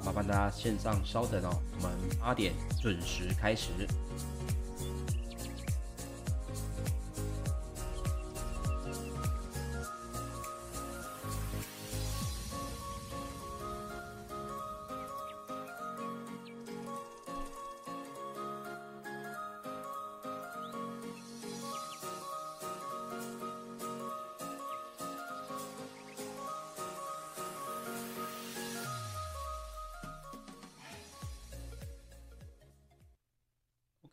麻烦大家线上稍等哦，我们八点准时开始。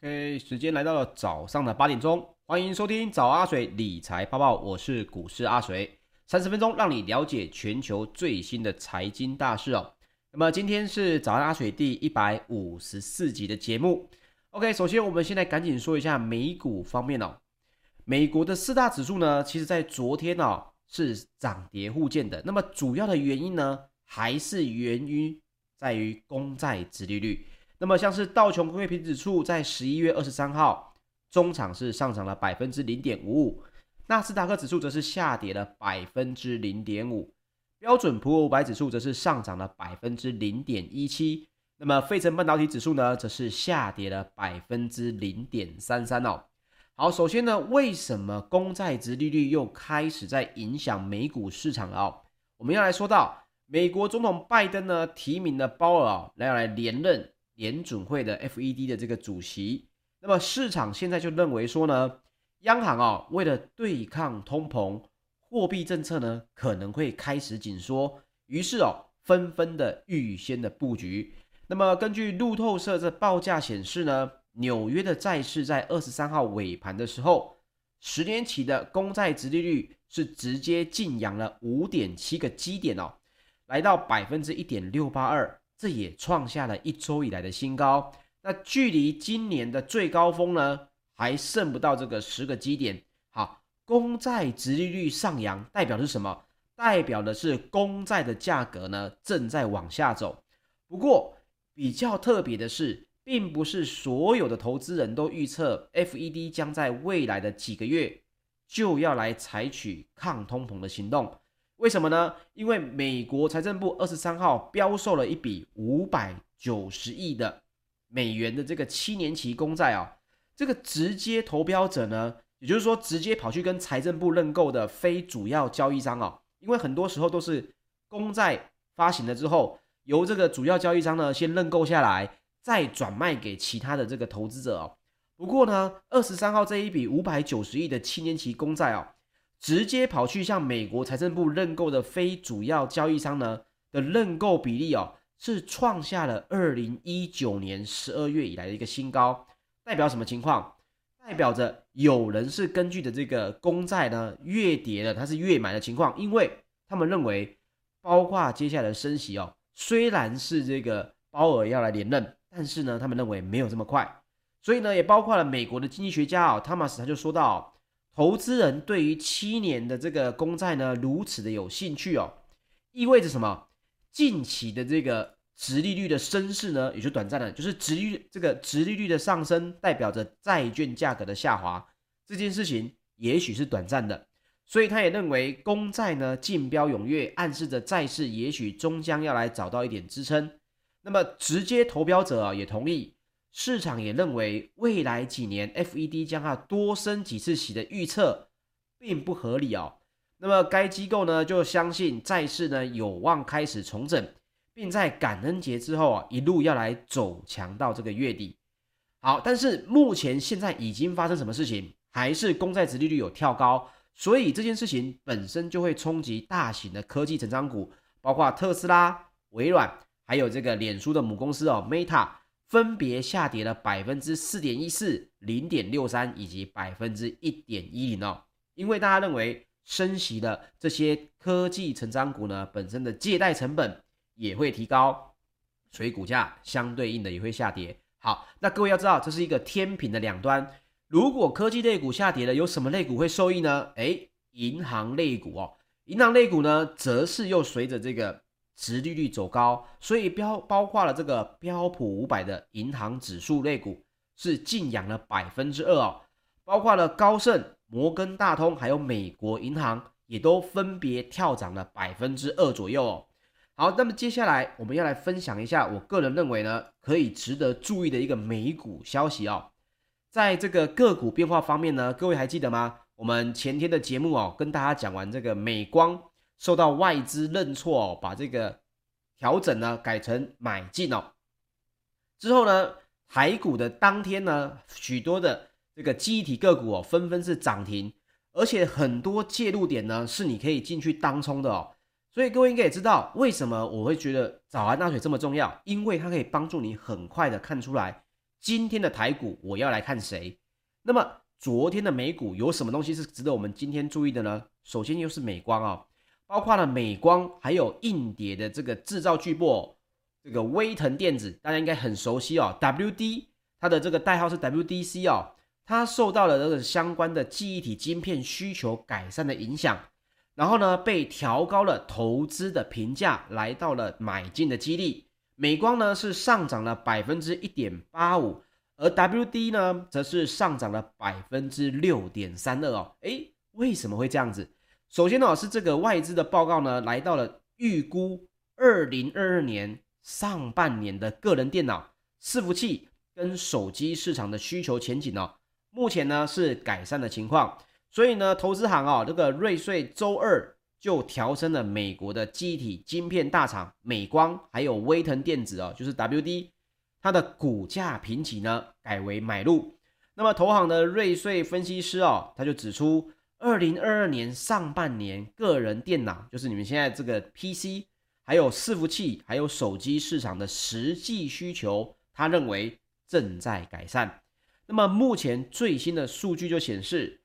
OK，时间来到了早上的八点钟，欢迎收听早阿水理财报报，我是股市阿水，三十分钟让你了解全球最新的财经大事哦。那么今天是早安阿水第一百五十四集的节目。OK，首先我们现在赶紧说一下美股方面哦，美国的四大指数呢，其实在昨天哦是涨跌互见的。那么主要的原因呢，还是源于在于公债殖利率。那么像是道琼工业平指数在十一月二十三号中场是上涨了百分之零点五五，纳斯达克指数则是下跌了百分之零点五，标准普尔五百指数则是上涨了百分之零点一七，那么费城半导体指数呢则是下跌了百分之零点三三哦。好，首先呢，为什么公债殖利率又开始在影响美股市场了哦？我们要来说到美国总统拜登呢提名的鲍尔哦来来连任。联准会的 FED 的这个主席，那么市场现在就认为说呢，央行啊为了对抗通膨，货币政策呢可能会开始紧缩，于是哦纷纷的预先的布局。那么根据路透社的报价显示呢，纽约的债市在二十三号尾盘的时候，十年期的公债殖利率是直接劲扬了五点七个基点哦，来到百分之一点六八二。这也创下了一周以来的新高，那距离今年的最高峰呢，还剩不到这个十个基点。好，公债殖利率上扬代表的是什么？代表的是公债的价格呢正在往下走。不过比较特别的是，并不是所有的投资人都预测 FED 将在未来的几个月就要来采取抗通膨的行动。为什么呢？因为美国财政部二十三号标售了一笔五百九十亿的美元的这个七年期公债啊，这个直接投标者呢，也就是说直接跑去跟财政部认购的非主要交易商啊，因为很多时候都是公债发行了之后，由这个主要交易商呢先认购下来，再转卖给其他的这个投资者哦。不过呢，二十三号这一笔五百九十亿的七年期公债啊。直接跑去向美国财政部认购的非主要交易商呢的认购比例哦，是创下了二零一九年十二月以来的一个新高，代表什么情况？代表着有人是根据的这个公债呢越跌了，它是越买的情况，因为他们认为，包括接下来的升息哦，虽然是这个鲍尔要来连任，但是呢，他们认为没有这么快，所以呢，也包括了美国的经济学家哦，汤马斯他就说到。投资人对于七年的这个公债呢，如此的有兴趣哦，意味着什么？近期的这个殖利率的升势呢，也就短暂的，就是殖利率这个殖利率的上升，代表着债券价格的下滑，这件事情也许是短暂的，所以他也认为公债呢竞标踊跃，暗示着债市也许终将要来找到一点支撑。那么直接投标者啊也同意。市场也认为，未来几年 FED 将要多升几次息的预测并不合理哦。那么该机构呢就相信债市呢有望开始重整，并在感恩节之后啊一路要来走强到这个月底。好，但是目前现在已经发生什么事情？还是公债殖利率有跳高，所以这件事情本身就会冲击大型的科技成长股，包括特斯拉、微软，还有这个脸书的母公司哦 Meta。分别下跌了百分之四点一四、零点六三以及百分之一点一零哦，因为大家认为升息的这些科技成长股呢，本身的借贷成本也会提高，所以股价相对应的也会下跌。好，那各位要知道，这是一个天平的两端。如果科技类股下跌了，有什么类股会受益呢？诶，银行类股哦，银行类股呢，则是又随着这个。殖利率走高，所以标包括了这个标普五百的银行指数类股是劲扬了百分之二哦，包括了高盛、摩根大通还有美国银行也都分别跳涨了百分之二左右哦。好，那么接下来我们要来分享一下，我个人认为呢，可以值得注意的一个美股消息哦。在这个个股变化方面呢，各位还记得吗？我们前天的节目哦，跟大家讲完这个美光受到外资认错哦，把这个调整呢改成买进哦。之后呢，台股的当天呢，许多的这个记忆体个股哦，纷纷是涨停，而且很多介入点呢，是你可以进去当冲的哦。所以各位应该也知道，为什么我会觉得早安大水这么重要，因为它可以帮助你很快的看出来今天的台股我要来看谁。那么昨天的美股有什么东西是值得我们今天注意的呢？首先又是美光哦，包括了美光，还有硬碟的这个制造巨擘，这个威腾电子，大家应该很熟悉哦，WD，它的这个代号是 WDC 哦，它受到了这个相关的记忆体晶片需求改善的影响。然后呢，被调高了投资的评价，来到了买进的激励。美光呢是上涨了百分之一点八五，而 WD 呢则是上涨了百分之六点三二哦。诶，为什么会这样子？首先呢是这个外资的报告呢来到了预估二零二二年上半年的个人电脑、伺服器跟手机市场的需求前景哦，目前呢是改善的情况。所以呢，投资行啊、哦，这个瑞穗周二就调升了美国的记忆体晶片大厂美光，还有威腾电子哦，就是 WD，它的股价评级呢改为买入。那么投行的瑞穗分析师哦，他就指出，二零二二年上半年个人电脑，就是你们现在这个 PC，还有伺服器，还有手机市场的实际需求，他认为正在改善。那么目前最新的数据就显示。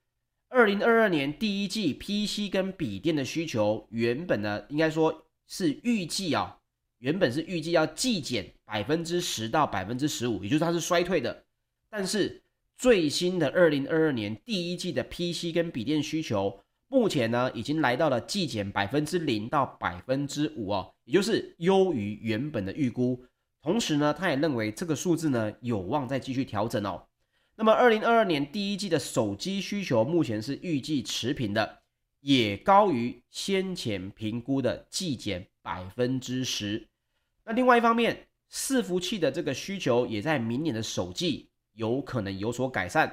二零二二年第一季 PC 跟笔电的需求，原本呢应该说是预计啊，原本是预计要季减百分之十到百分之十五，也就是它是衰退的。但是最新的二零二二年第一季的 PC 跟笔电需求，目前呢已经来到了季减百分之零到百分之五哦，也就是优于原本的预估。同时呢，他也认为这个数字呢有望再继续调整哦。那么，二零二二年第一季的手机需求目前是预计持平的，也高于先前评估的季减百分之十。那另外一方面，伺服器的这个需求也在明年的首季有可能有所改善。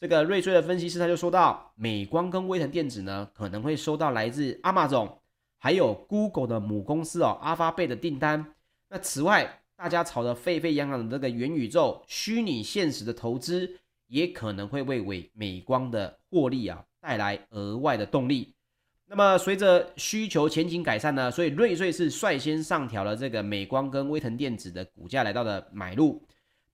这个瑞穗的分析师他就说到，美光跟威腾电子呢可能会收到来自 Amazon 还有 Google 的母公司哦阿发贝的订单。那此外，大家炒得沸沸扬扬的这个元宇宙虚拟现实的投资。也可能会为美美光的获利啊带来额外的动力。那么随着需求前景改善呢，所以瑞穗是率先上调了这个美光跟威腾电子的股价来到了买入，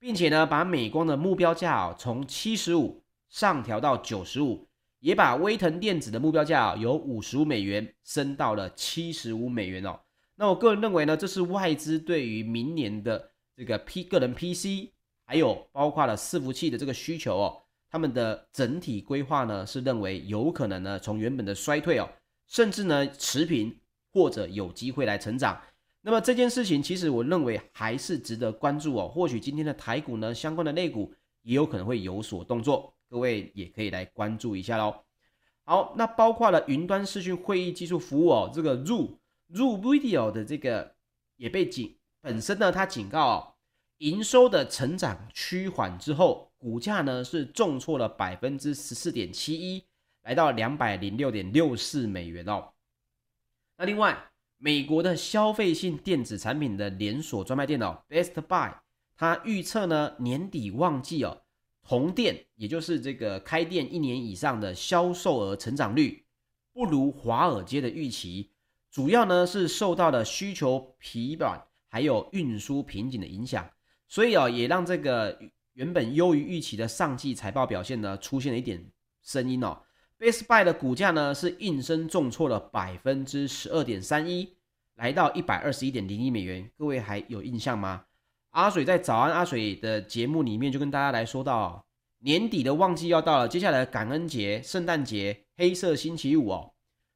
并且呢把美光的目标价啊从七十五上调到九十五，也把威腾电子的目标价啊由五十五美元升到了七十五美元哦。那我个人认为呢，这是外资对于明年的这个 P 个人 PC。还有包括了伺服器的这个需求哦，他们的整体规划呢是认为有可能呢从原本的衰退哦，甚至呢持平或者有机会来成长。那么这件事情其实我认为还是值得关注哦。或许今天的台股呢相关的类股也有可能会有所动作，各位也可以来关注一下喽。好，那包括了云端视讯会议技术服务哦，这个 Zoom Zoom Video 的这个也被警本身呢它警告哦。营收的成长趋缓之后，股价呢是重挫了百分之十四点七一，来到两百零六点六四美元哦。那另外，美国的消费性电子产品的连锁专卖店哦，Best Buy，它预测呢年底旺季哦，同店也就是这个开店一年以上的销售额成长率不如华尔街的预期，主要呢是受到了需求疲软还有运输瓶颈的影响。所以啊，也让这个原本优于预期的上季财报表现呢，出现了一点声音哦。Best Buy 的股价呢是应声重挫了百分之十二点三一，来到一百二十一点零一美元。各位还有印象吗？阿水在早安阿水的节目里面就跟大家来说到，年底的旺季要到了，接下来感恩节、圣诞节、黑色星期五哦，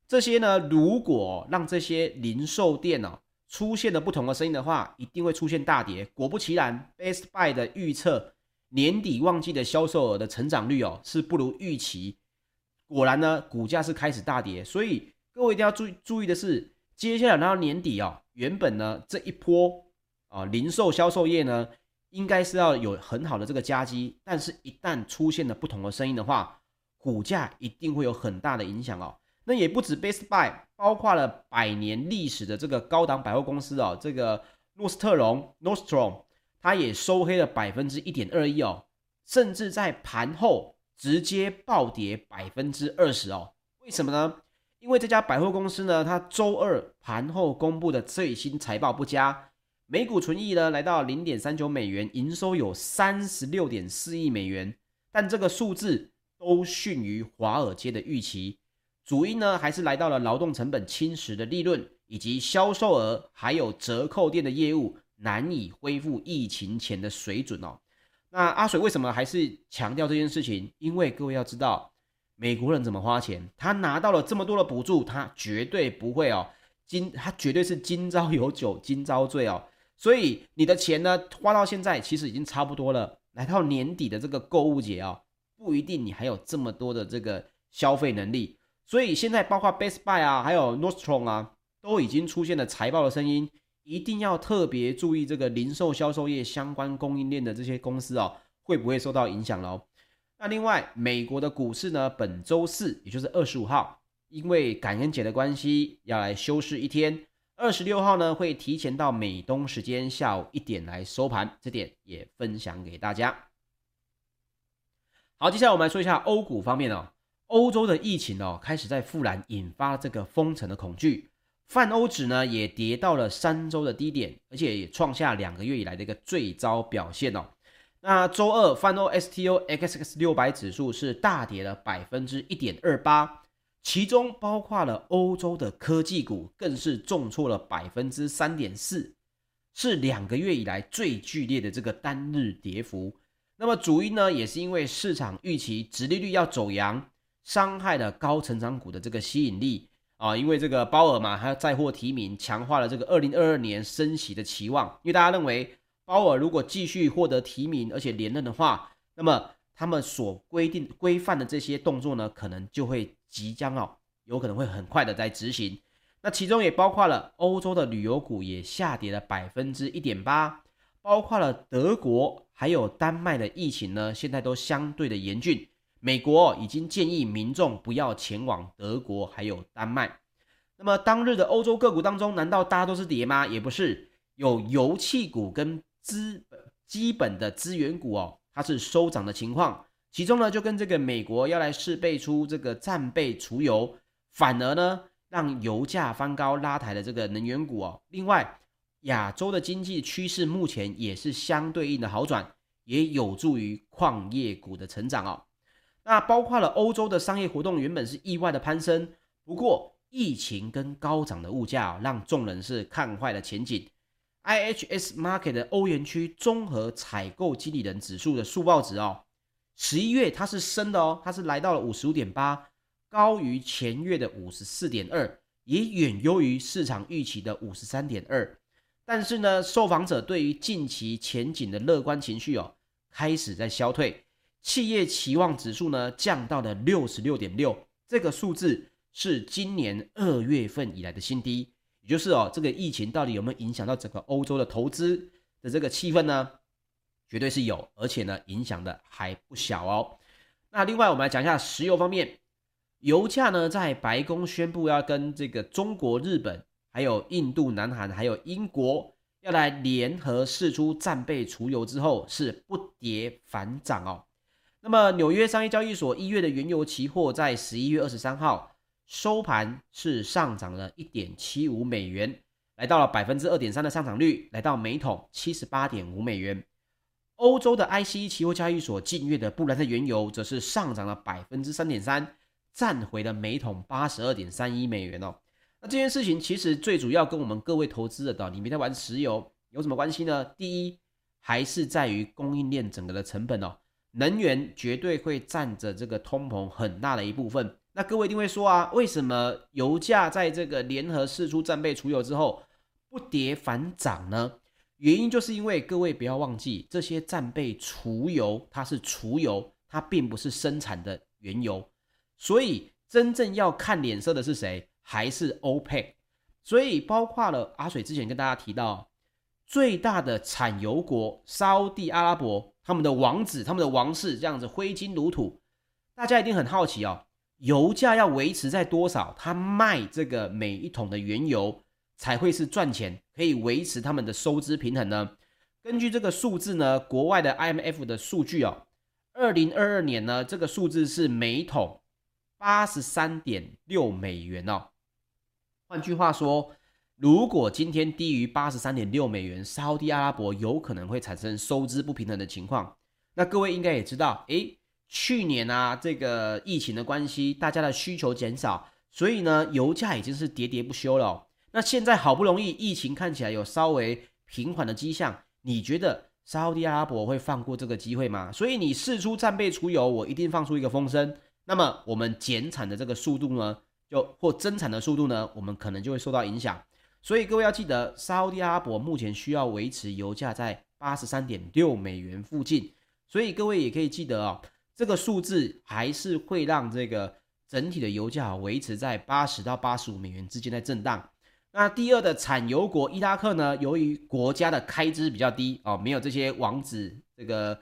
这些呢，如果让这些零售店哦。出现了不同的声音的话，一定会出现大跌。果不其然，Best Buy 的预测年底旺季的销售额的成长率哦是不如预期。果然呢，股价是开始大跌。所以各位一定要注意注意的是，接下来到年底哦，原本呢这一波啊零售销售业呢，应该是要有很好的这个佳绩，但是一旦出现了不同的声音的话，股价一定会有很大的影响哦。那也不止 Best Buy，包括了百年历史的这个高档百货公司哦，这个诺斯特龙 Nordstrom，它也收黑了百分之一点二一哦，甚至在盘后直接暴跌百分之二十哦。为什么呢？因为这家百货公司呢，它周二盘后公布的最新财报不佳，每股存益呢来到零点三九美元，营收有三十六点四亿美元，但这个数字都逊于华尔街的预期。主因呢，还是来到了劳动成本侵蚀的利润，以及销售额，还有折扣店的业务难以恢复疫情前的水准哦。那阿水为什么还是强调这件事情？因为各位要知道，美国人怎么花钱，他拿到了这么多的补助，他绝对不会哦，今他绝对是今朝有酒今朝醉哦。所以你的钱呢，花到现在其实已经差不多了。来到年底的这个购物节哦，不一定你还有这么多的这个消费能力。所以现在包括 Best Buy 啊，还有 Nordstrom 啊，都已经出现了财报的声音，一定要特别注意这个零售销售业相关供应链的这些公司哦，会不会受到影响喽？那另外，美国的股市呢，本周四也就是二十五号，因为感恩节的关系，要来休市一天。二十六号呢，会提前到美东时间下午一点来收盘，这点也分享给大家。好，接下来我们来说一下欧股方面哦。欧洲的疫情哦，开始在复燃，引发这个封城的恐惧。泛欧指呢也跌到了三周的低点，而且也创下两个月以来的一个最糟表现哦。那周二泛欧 STOXX 六百指数是大跌了百分之一点二八，其中包括了欧洲的科技股更是重挫了百分之三点四，是两个月以来最剧烈的这个单日跌幅。那么主因呢，也是因为市场预期殖利率要走扬。伤害了高成长股的这个吸引力啊，因为这个鲍尔嘛，还要再获提名，强化了这个二零二二年升息的期望。因为大家认为鲍尔如果继续获得提名，而且连任的话，那么他们所规定规范的这些动作呢，可能就会即将哦，有可能会很快的在执行。那其中也包括了欧洲的旅游股也下跌了百分之一点八，包括了德国还有丹麦的疫情呢，现在都相对的严峻。美国已经建议民众不要前往德国，还有丹麦。那么当日的欧洲个股当中，难道大家都是跌吗？也不是，有油气股跟资本基本的资源股哦，它是收涨的情况。其中呢，就跟这个美国要来试备出这个战备储油，反而呢让油价翻高拉抬的这个能源股哦。另外，亚洲的经济趋势目前也是相对应的好转，也有助于矿业股的成长哦。那包括了欧洲的商业活动原本是意外的攀升，不过疫情跟高涨的物价让众人是看坏了前景。IHS Markit 的欧元区综合采购经理人指数的速报值哦，十一月它是升的哦，它是来到了五十五点八，高于前月的五十四点二，也远优于市场预期的五十三点二。但是呢，受访者对于近期前景的乐观情绪哦，开始在消退。企业期望指数呢降到了六十六点六，这个数字是今年二月份以来的新低。也就是哦，这个疫情到底有没有影响到整个欧洲的投资的这个气氛呢？绝对是有，而且呢影响的还不小哦。那另外我们来讲一下石油方面，油价呢在白宫宣布要跟这个中国、日本、还有印度、南韩、还有英国要来联合试出战备储油之后，是不跌反涨哦。那么，纽约商业交易所一月的原油期货在十一月二十三号收盘是上涨了一点七五美元，来到了百分之二点三的上涨率，来到每桶七十八点五美元。欧洲的 ICE 期货交易所近月的布兰特原油则是上涨了百分之三点三，站回了每桶八十二点三一美元哦。那这件事情其实最主要跟我们各位投资者的你没在玩石油有什么关系呢？第一，还是在于供应链整个的成本哦。能源绝对会占着这个通膨很大的一部分。那各位一定会说啊，为什么油价在这个联合试出战备储油之后不跌反涨呢？原因就是因为各位不要忘记，这些战备储油它是储油，它并不是生产的原油。所以真正要看脸色的是谁？还是 OPEC。所以包括了阿水之前跟大家提到，最大的产油国沙乌地阿拉伯，他们的王子、他们的王室这样子挥金如土，大家一定很好奇哦，油价要维持在多少，他卖这个每一桶的原油才会是赚钱，可以维持他们的收支平衡呢？根据这个数字呢，国外的 IMF 的数据哦，二零二二年呢，这个数字是每桶八十三点六美元哦。换句话说，如果今天低于八十三点六美元，沙乌地阿拉伯有可能会产生收支不平衡的情况。那各位应该也知道，诶，去年啊，这个疫情的关系，大家的需求减少，所以呢，油价已经是喋喋不休了。那现在好不容易疫情看起来有稍微平缓的迹象，你觉得沙乌地阿拉伯会放过这个机会吗？所以你试出战备储油，我一定放出一个风声。那么我们减产的这个速度呢？就或增产的速度呢，我们可能就会受到影响。所以各位要记得，沙乌地阿拉伯目前需要维持油价在八十三点六美元附近。所以各位也可以记得哦，这个数字还是会让这个整体的油价维持在八十到八十五美元之间的震荡。那第二的产油国伊拉克呢，由于国家的开支比较低哦，没有这些王子这个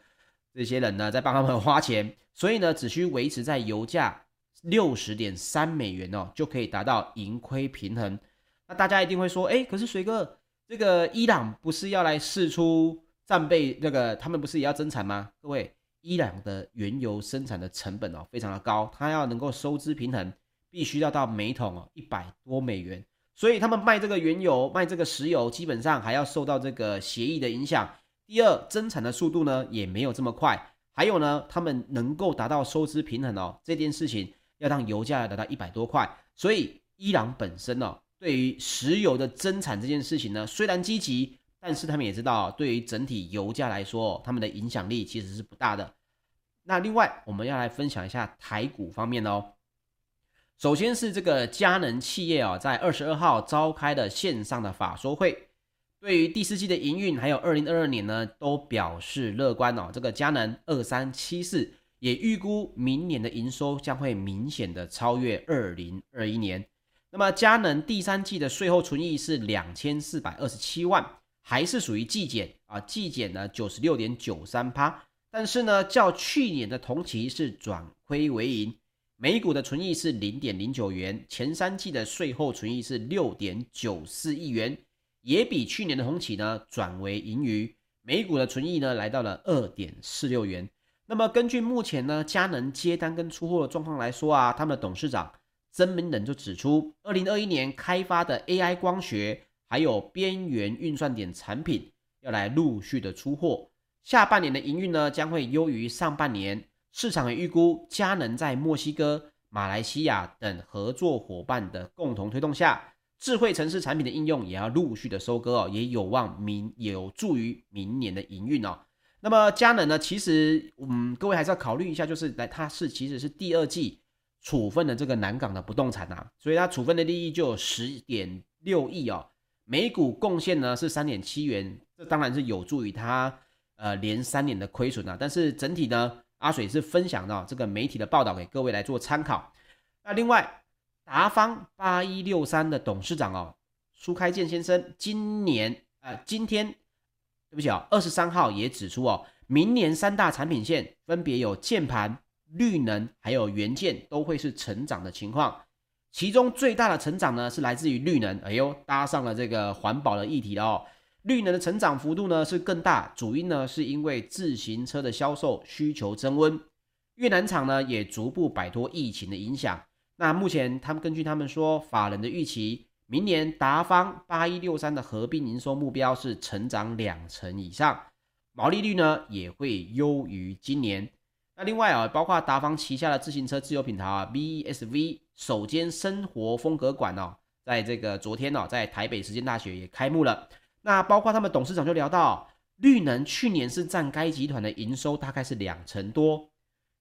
这些人呢在帮他们花钱，所以呢只需维持在油价。六十点三美元哦，就可以达到盈亏平衡。大家一定会说，哎，可是水哥，这个伊朗不是要来试出战备，那个他们不是也要增产吗？各位，伊朗的原油生产的成本哦非常的高，它要能够收支平衡，必须要到每桶哦一百多美元。所以他们卖这个原油，卖这个石油，基本上还要受到这个协议的影响。第二，增产的速度呢也没有这么快。还有呢，他们能够达到收支平衡哦，这件事情。要让油价要达到一百多块，所以伊朗本身呢、哦，对于石油的增产这件事情呢，虽然积极，但是他们也知道，对于整体油价来说，他们的影响力其实是不大的。那另外，我们要来分享一下台股方面哦。首先是这个佳能企业啊、哦，在二十二号召开的线上的法说会，对于第四季的营运还有二零二二年呢，都表示乐观哦。这个佳能二三七四。也预估明年的营收将会明显的超越二零二一年。那么佳能第三季的税后存益是两千四百二十七万，还是属于季减啊？季减呢九十六点九三趴。但是呢，较去年的同期是转亏为盈。每股的存益是零点零九元，前三季的税后存益是六点九四亿元，也比去年的同期呢转为盈余。每股的存益呢来到了二点四六元。那么根据目前呢，佳能接单跟出货的状况来说啊，他们的董事长曾明仁就指出，二零二一年开发的 AI 光学还有边缘运算点产品要来陆续的出货，下半年的营运呢将会优于上半年。市场也预估，佳能在墨西哥、马来西亚等合作伙伴的共同推动下，智慧城市产品的应用也要陆续的收割哦，也有望明有助于明年的营运哦。那么佳能呢？其实，嗯，各位还是要考虑一下，就是来，它是其实是第二季处分的这个南港的不动产啊，所以它处分的利益就有十点六亿哦，每股贡献呢是三点七元，这当然是有助于它呃连三年的亏损啊。但是整体呢，阿水是分享到这个媒体的报道给各位来做参考。那另外，达方八一六三的董事长哦，苏开建先生今年呃今天。对不起啊，二十三号也指出哦，明年三大产品线分别有键盘、绿能还有元件都会是成长的情况。其中最大的成长呢是来自于绿能，哎呦，搭上了这个环保的议题了哦。绿能的成长幅度呢是更大，主因呢是因为自行车的销售需求增温，越南厂呢也逐步摆脱疫情的影响。那目前他们根据他们说，法人的预期。明年达方八一六三的合并营收目标是成长两成以上，毛利率呢也会优于今年。那另外啊，包括达方旗下的自行车自有品牌啊，BESV 首间生活风格馆哦，在这个昨天哦，在台北实践大学也开幕了。那包括他们董事长就聊到，绿能去年是占该集团的营收大概是两成多，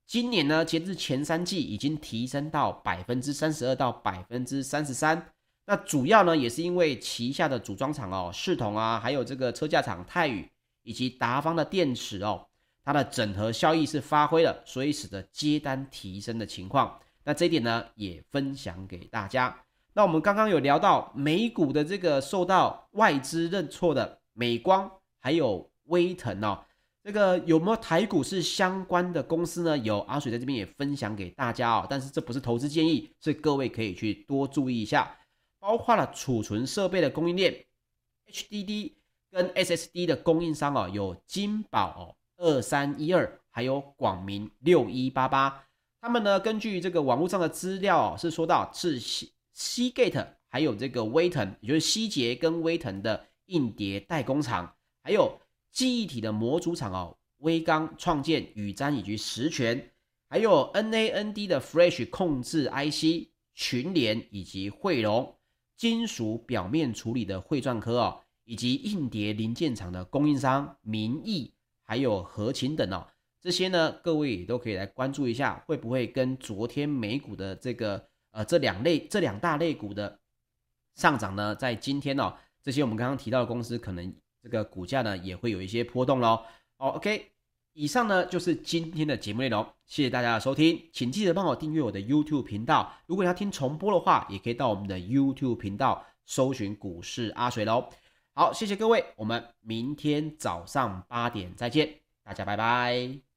今年呢，截至前三季已经提升到百分之三十二到百分之三十三。那主要呢，也是因为旗下的组装厂哦，视同啊，还有这个车架厂泰宇，以及达方的电池哦，它的整合效益是发挥了，所以使得接单提升的情况。那这一点呢，也分享给大家。那我们刚刚有聊到美股的这个受到外资认错的美光，还有威腾哦，这个有没有台股是相关的公司呢？有阿水在这边也分享给大家哦，但是这不是投资建议，所以各位可以去多注意一下，包括了储存设备的供应链，HDD 跟 SSD 的供应商哦，有金宝哦二三一二，还有广明六一八八，他们呢根据这个网络上的资料哦，是说到是。西西 gate，还有这个威腾，也就是西捷跟威腾的硬碟代工厂，还有记忆体的模组厂哦，威刚创建、宇瞻以及实权，还有 NAND 的 Flash 控制 IC 群联以及汇龙，金属表面处理的汇钻科哦，以及硬碟零件厂的供应商明义，还有和勤等哦，这些呢，各位也都可以来关注一下，会不会跟昨天美股的这个。呃，这两类这两大类股的上涨呢，在今天哦，这些我们刚刚提到的公司，可能这个股价呢也会有一些波动喽。好，OK，以上呢就是今天的节目内容，谢谢大家的收听，请记得帮我订阅我的 YouTube 频道。如果要听重播的话，也可以到我们的 YouTube 频道搜寻股市阿水喽。好，谢谢各位，我们明天早上八点再见，大家拜拜。